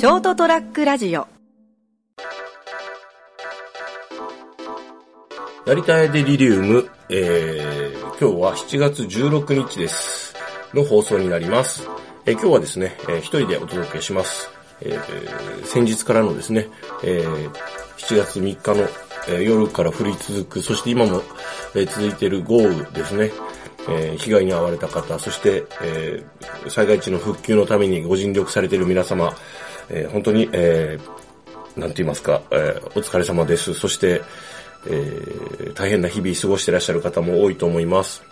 ショートトラックラジオ成田エデリリウム、えー、今日は7月16日です。の放送になります。えー今日はですね、えー一人でお届けします。えー先日からのですね、えー7月3日の、えー夜から降り続く、そして今も、えー続いている豪雨ですね。えー被害に遭われた方、そして、えー災害地の復旧のためにご尽力されている皆様、えー本当に、えーなんて言いますか、えーお疲れ様です。そして、えー大変な日々過ごしていらっしゃる方も多いと思います。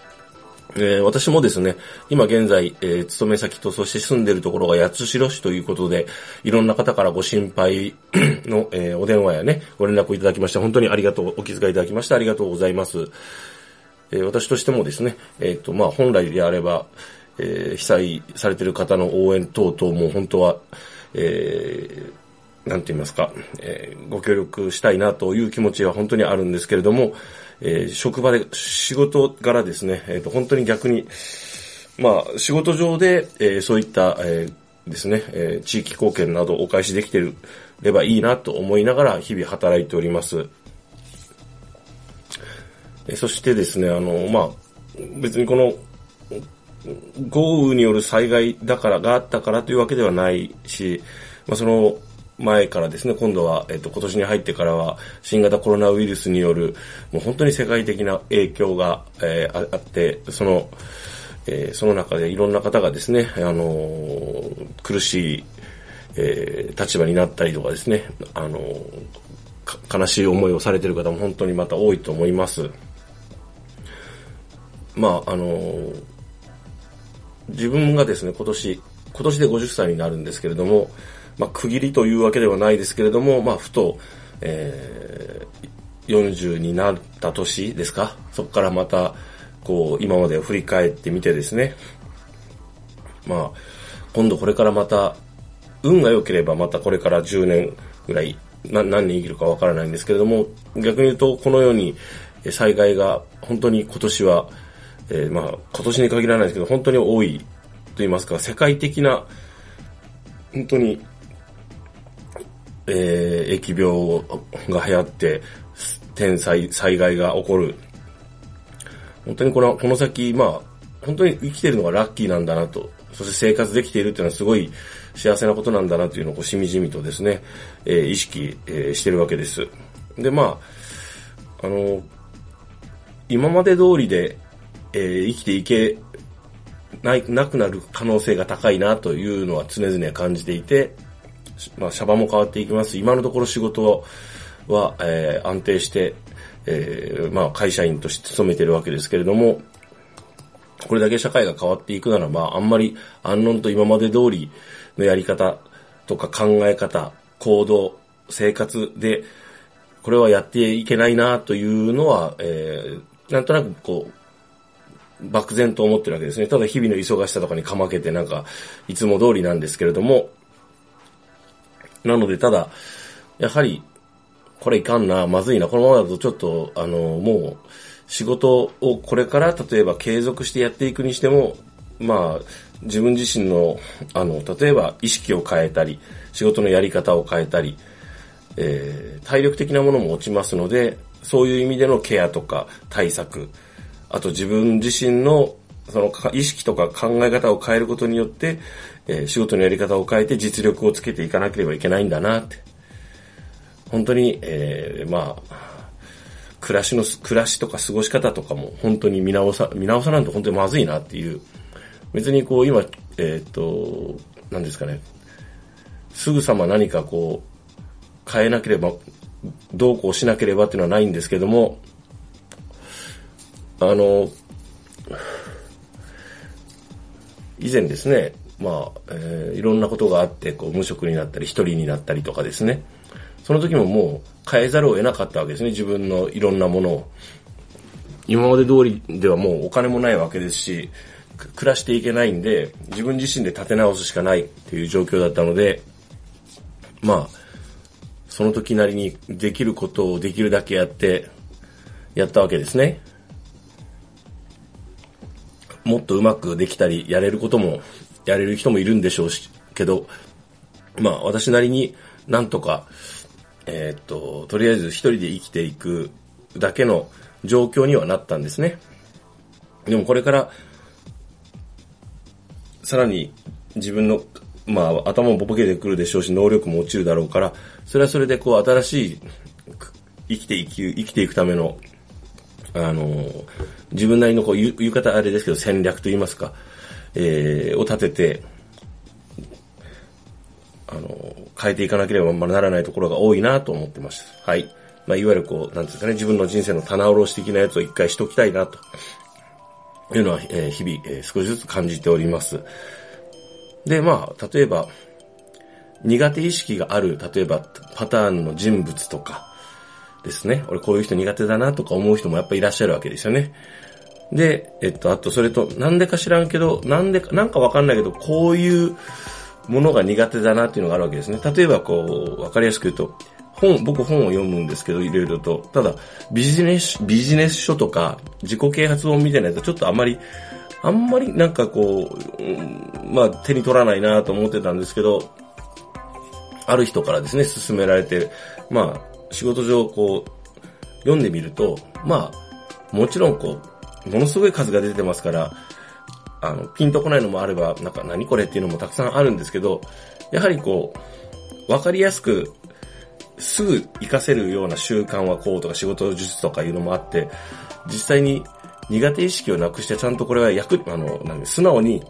えー私もですね、今現在、えー勤め先とそして住んでいるところが八代市ということで、いろんな方からご心配 の、えーお電話やね、ご連絡をいただきまして、本当にありがとう、お気遣いいただきましてありがとうございます。え私としてもですね、えっ、と、まあ、本来であれば、え被災されている方の応援等々も本当は、えーなんて言いますか、えーご協力したいなという気持ちは本当にあるんですけれども、えー職場で仕事柄ですね、えーと、本当に逆に、まあ、仕事上で、えーそういった、えーですね、えー地域貢献などお返しできてればいいなと思いながら日々働いております。えそしてですね、あの、まあ、別にこの、豪雨による災害だからがあったからというわけではないし、まあ、その前からですね、今度は、えっと、今年に入ってからは、新型コロナウイルスによる、もう本当に世界的な影響が、えーあって、その、えーその中でいろんな方がですね、あのー苦しい、えー立場になったりとかですね、あの悲しい思いをされている方も本当にまた多いと思います。まあ、あの自分がですね、今年、今年で50歳になるんですけれども、まあ、区切りというわけではないですけれども、まあ、ふと、えー40になった年ですか？そこからまた、こう、今までを振り返ってみてですね、まあ、今度これからまた、運が良ければまたこれから10年ぐらい、な何年生きるかわからないんですけれども、逆に言うと、このように、災害が本当に今年は、えーまあ、今年に限らないですけど、本当に多いと言いますか、世界的な、本当に、えー疫病が流行って、天災、災害が起こる。本当にこの、この先、まあ、本当に生きてるのがラッキーなんだなと、そして生活できているっていうのはすごい幸せなことなんだなというのをこうしみじみとですね、えー意識、えーしてるわけです。で、まあ、あの、今まで通りで、えー生きていけない、なくなる可能性が高いなというのは常々感じていて、まあ、シャバも変わっていきます。今のところ仕事は、えー安定して、えーまあ、会社員として勤めてるわけですけれども、これだけ社会が変わっていくならば、あんまり安穏と今まで通りのやり方とか考え方、行動、生活で、これはやっていけないなというのは、えーなんとなくこう、漠然と思ってるわけですね。ただ日々の忙しさとかにかまけてなんか、いつも通りなんですけれども、なのでただ、やはり、これいかんな、まずいな、このままだとちょっと、あの、もう、仕事をこれから例えば継続してやっていくにしても、まあ、自分自身の、あの、例えば意識を変えたり、仕事のやり方を変えたり、えー体力的なものも落ちますので、そういう意味でのケアとか対策、あと自分自身のその意識とか考え方を変えることによって、えー仕事のやり方を変えて実力をつけていかなければいけないんだなって。本当に、えーまあ、暮らしの、暮らしとか過ごし方とかも本当に見直さ、見直さないと本当にまずいなっていう。別にこう今、えっ、と、何ですかね。すぐさま何かこう、変えなければ、どうこうしなければっていうのはないんですけども、あの、以前ですね、まあ、えーいろんなことがあって、こう、無職になったり、一人になったりとかですね。その時ももう変えざるを得なかったわけですね、自分のいろんなものを。今まで通りではもうお金もないわけですし、暮らしていけないんで、自分自身で立て直すしかないっていう状況だったので、まあ、その時なりにできることをできるだけやって、やったわけですね。もっとうまくできたり、やれることも、やれる人もいるんでしょうし、けど、まあ私なりになんとか、えー、っと、とりあえず一人で生きていくだけの状況にはなったんですね。でもこれから、さらに自分の、まあ頭もボケてくるでしょうし、能力も落ちるだろうから、それはそれでこう新しい生きていく、生きていくための、あの、自分なりのこう言い方あれですけど戦略と言いますか、えー、を立てて、あの、変えていかなければならないところが多いなと思ってます。はい。まあ、いわゆるこう、なんですかね、自分の人生の棚卸し的なやつを一回しときたいな、というのは、えー、日々、えー、少しずつ感じております。で、まあ、例えば、苦手意識がある、例えば、パターンの人物とか、ですね。俺こういう人苦手だなとか思う人もやっぱいらっしゃるわけですよね。で、えっと、あとそれと、なんでか知らんけど、なんでか、なんかわかんないけど、こういうものが苦手だなっていうのがあるわけですね。例えばこう、わかりやすく言うと、本、僕本を読むんですけど、いろいろと。ただ、ビジネス、ビジネス書とか、自己啓発本みたいなやつちょっとあんまり、あんまりなんかこう、うん、まあ手に取らないなと思ってたんですけど、ある人からですね、勧められて、まあ、仕事上こう、読んでみると、まあ、もちろんこう、ものすごい数が出てますから、あの、ピンとこないのもあれば、なんか何これっていうのもたくさんあるんですけど、やはりこう、わかりやすくすぐ活かせるような習慣はこうとか仕事術とかいうのもあって、実際に苦手意識をなくしてちゃんとこれは役、あの、なん素直に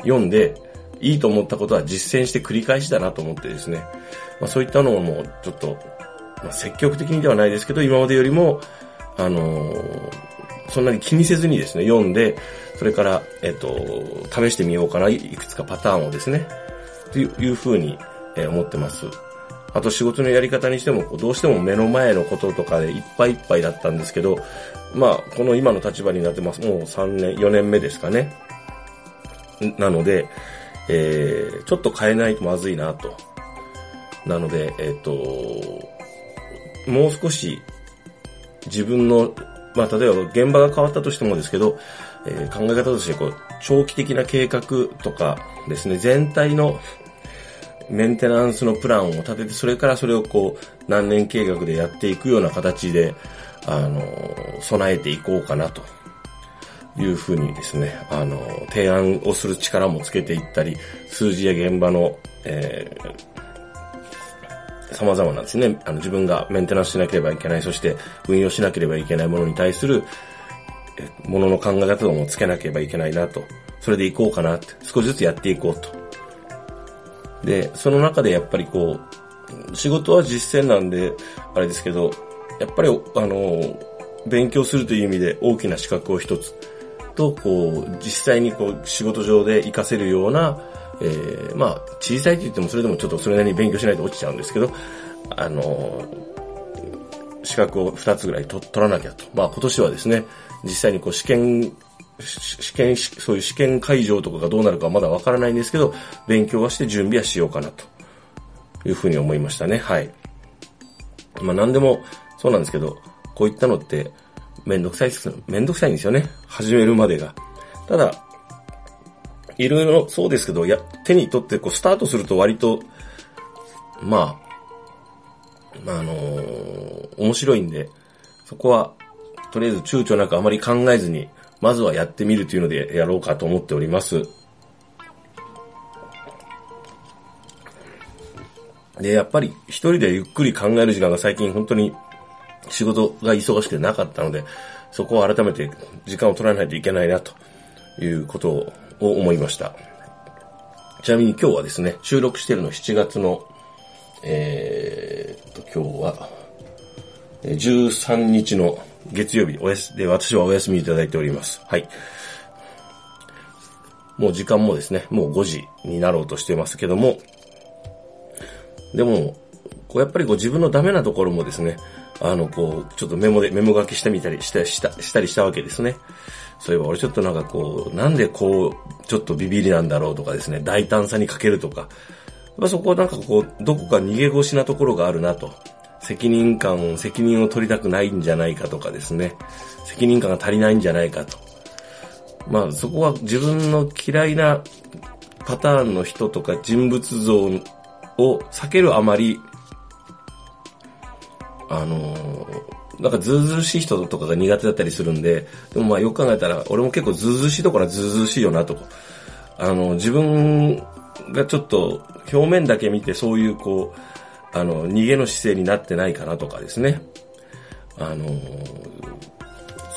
読んで、いいと思ったことは実践して繰り返しだなと思ってですね。まあそういったのもちょっと、まあ積極的にではないですけど、今までよりも、あのー、そんなに気にせずにですね、読んで、それから、えっと、試してみようかな、いくつかパターンをですね、というふうに、え思ってます。あと仕事のやり方にしても、どうしても目の前のこととかでいっぱいいっぱいだったんですけど、まあ、この今の立場になってます。もう3年、4年目ですかね。なので、えー、ちょっと変えないとまずいなと。なので、えっ、ー、と、もう少し自分の、まあ、例えば現場が変わったとしてもですけど、えー、考え方としてこう、長期的な計画とかですね、全体のメンテナンスのプランを立てて、それからそれをこう、何年計画でやっていくような形で、あの、備えていこうかなと。いうふうにですね、あの、提案をする力もつけていったり、数字や現場の、えー、様々なんですね、あの自分がメンテナンスしなければいけない、そして運用しなければいけないものに対する、ものの考え方をもつけなければいけないなと。それでいこうかなって、少しずつやっていこうと。で、その中でやっぱりこう、仕事は実践なんで、あれですけど、やっぱり、あの、勉強するという意味で大きな資格を一つと、こう、実際にこう、仕事上で活かせるような、えー、まあ、小さいと言ってもそれでもちょっとそれなりに勉強しないと落ちちゃうんですけど、あの、資格を二つぐらい取らなきゃと。まあ今年はですね、実際にこう試験試験、そういう試験会場とかがどうなるかはまだわからないんですけど、勉強はして準備はしようかなというふうに思いましたね。はい。まあ何でもそうなんですけど、こういったのってめんどくさいです。めんどくさいんですよね。始めるまでが。ただ、いろいろそうですけど、や、手に取ってこうスタートすると割と、まあ、まあ、あのー、面白いんで、そこは、とりあえず躊躇なくあまり考えずに、まずはやってみるというのでやろうかと思っております。で、やっぱり一人でゆっくり考える時間が最近本当に仕事が忙しくてなかったので、そこを改めて時間を取らないといけないなということをを思いました。ちなみに今日はですね、収録してるの7月の、えー、と、今日は、13日の月曜日おやす、で、私はお休みいただいております。はい。もう時間もですね、もう5時になろうとしてますけども、でも、こうやっぱりこう自分のダメなところもですね、あの、こう、ちょっとメモで、メモ書きしてみたりした、した、したりしたわけですね。そういえば俺ちょっとなんかこう、なんでこう、ちょっとビビりなんだろうとかですね、大胆さに欠けるとか、まあ、そこはなんかこう、どこか逃げ腰なところがあるなと。責任感、責任を取りたくないんじゃないかとかですね。責任感が足りないんじゃないかと。まあそこは自分の嫌いなパターンの人とか人物像を避けるあまり、あのー、なんかずうずうしい人とかが苦手だったりするんで、でもまあよく考えたら、俺も結構ずうずうしいところはずうずうしいよなと。あの、自分がちょっと表面だけ見てそういうこう、あの、逃げの姿勢になってないかなとかですね。あの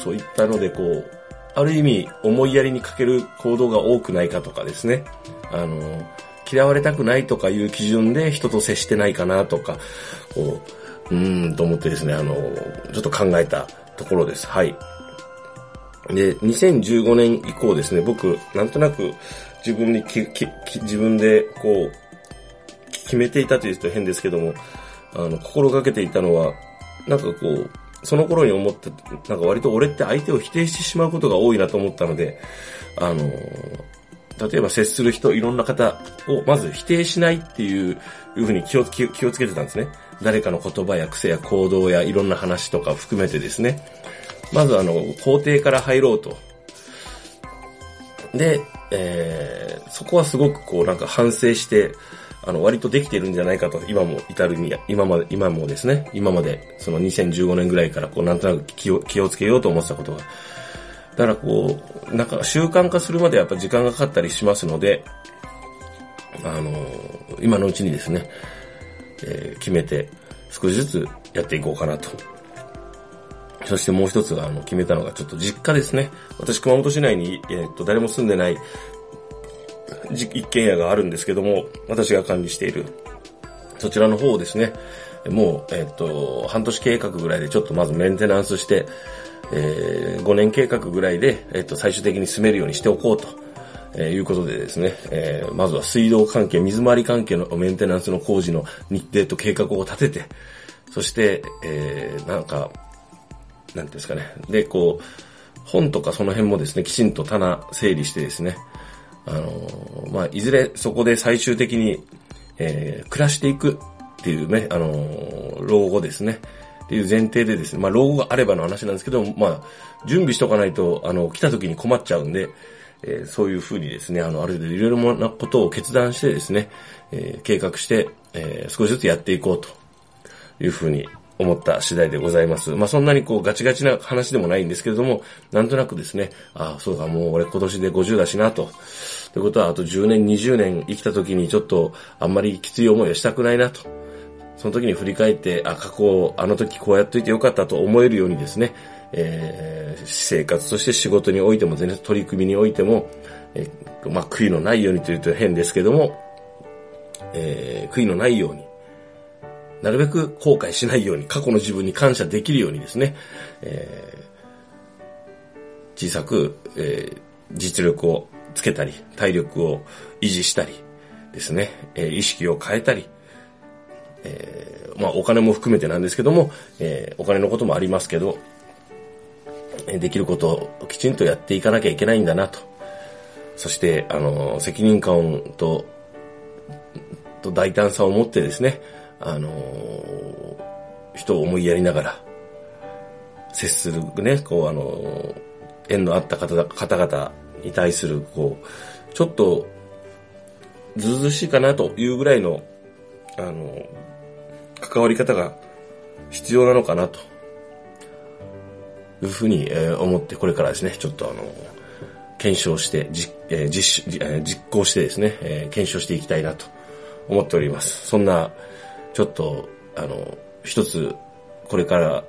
そういったのでこう、ある意味思いやりに欠ける行動が多くないかとかですね。あの嫌われたくないとかいう基準で人と接してないかなとか、こう、うんと思ってですね、あの、ちょっと考えたところです。はい。で、2015年以降ですね、僕、なんとなく自分にき、き、自分でこう、決めていたというと変ですけども、あの、心がけていたのは、なんかこう、その頃に思って、なんか割と俺って相手を否定してしまうことが多いなと思ったので、あの、例えば接する人、いろんな方をまず否定しないっていうふうに気を気をつけてたんですね。誰かの言葉や癖や行動やいろんな話とか含めてですね。まずあの、肯定から入ろうと。で、えー、そこはすごくこうなんか反省して、あの、割とできてるんじゃないかと、今も至るに、今まで、今もですね、今まで、その2015年ぐらいからこうなんとなく気を、気をつけようと思ってたことが。だからこう、なんか習慣化するまでやっぱ時間がかかったりしますので、あの、今のうちにですね、えー、決めて少しずつやっていこうかなとそしてもう一つあの決めたのがちょっと実家ですね。私熊本市内に、えー、っと誰も住んでない一軒家があるんですけども、私が管理しているそちらの方をですね、もう、え、っと、半年計画ぐらいでちょっとまずメンテナンスして、えー、5年計画ぐらいで、え、っと、最終的に住めるようにしておこうと。えー、いうことでですね、えー、まずは水道関係、水回り関係のメンテナンスの工事の日程と計画を立てて、そして、えー、なんか、なんですかね。で、こう、本とかその辺もですね、きちんと棚整理してですね、あのまあ、いずれそこで最終的に、えー、暮らしていくっていうね、あの老後ですね。っていう前提でですね、まあ、老後があればの話なんですけど、まあ、準備しとかないと、あの、来た時に困っちゃうんで、えー、そういうふうにですね、あの、ある程度いろいろなことを決断してですね、えー、計画して、えー、少しずつやっていこうというふうに思った次第でございます。まあ、そんなにこうガチガチな話でもないんですけれども、なんとなくですね、ああ、そうか、もう俺今年で50だしなと。ということは、あと10年、20年生きた時にちょっとあんまりきつい思いをしたくないなと。その時に振り返って、あ、過去、あの時こうやっといてよかったと思えるようにですね、えー、生活として仕事においても、全然取り組みにおいても、えー、まあ、悔いのないようにというと変ですけども、えー、悔いのないように、なるべく後悔しないように、過去の自分に感謝できるようにですね、えー、小さく、えー、実力をつけたり、体力を維持したりですね、えー、意識を変えたり、えー、まあお金も含めてなんですけども、えー、お金のこともありますけど、できることをきちんとやっていかなきゃいけないんだなと。そして、あの、責任感と、と大胆さを持ってですね、あの、人を思いやりながら、接するね、こう、あの、縁のあった方方々に対する、こう、ちょっと、ずうずしいかなというぐらいの、あの、関わり方が必要なのかなと、いうふうに、え、思って、これからですね、ちょっとあの検証して、実、えー、実、実行してですね、え、検証していきたいなと思っております。そんな、ちょっと、あの、一つ、これから、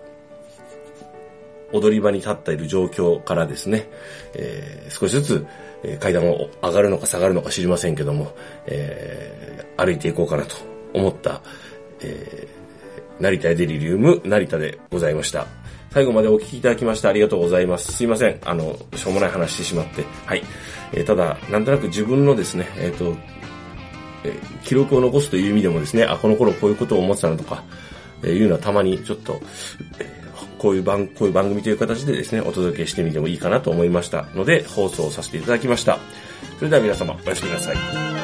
踊り場に立っている状況からですね、えー、少しずつ、え、階段を上がるのか下がるのか知りませんけども、えー、歩いていこうかなと思った、えー、成田デリリウム成田でございました。最後までお聞きいただきましてありがとうございます。すいません。あの、しょうもない話してしまって。はい。えー、ただ、なんとなく自分のですね、えっ、ー、と、え記録を残すという意味でもですね、あ、この頃こういうことを思ってたのとか、えいうのはたまにちょっと、えこういう番、こういう番組という形でですね、お届けしてみてもいいかなと思いましたので、放送させていただきました。それでは皆様、おやすみなさい。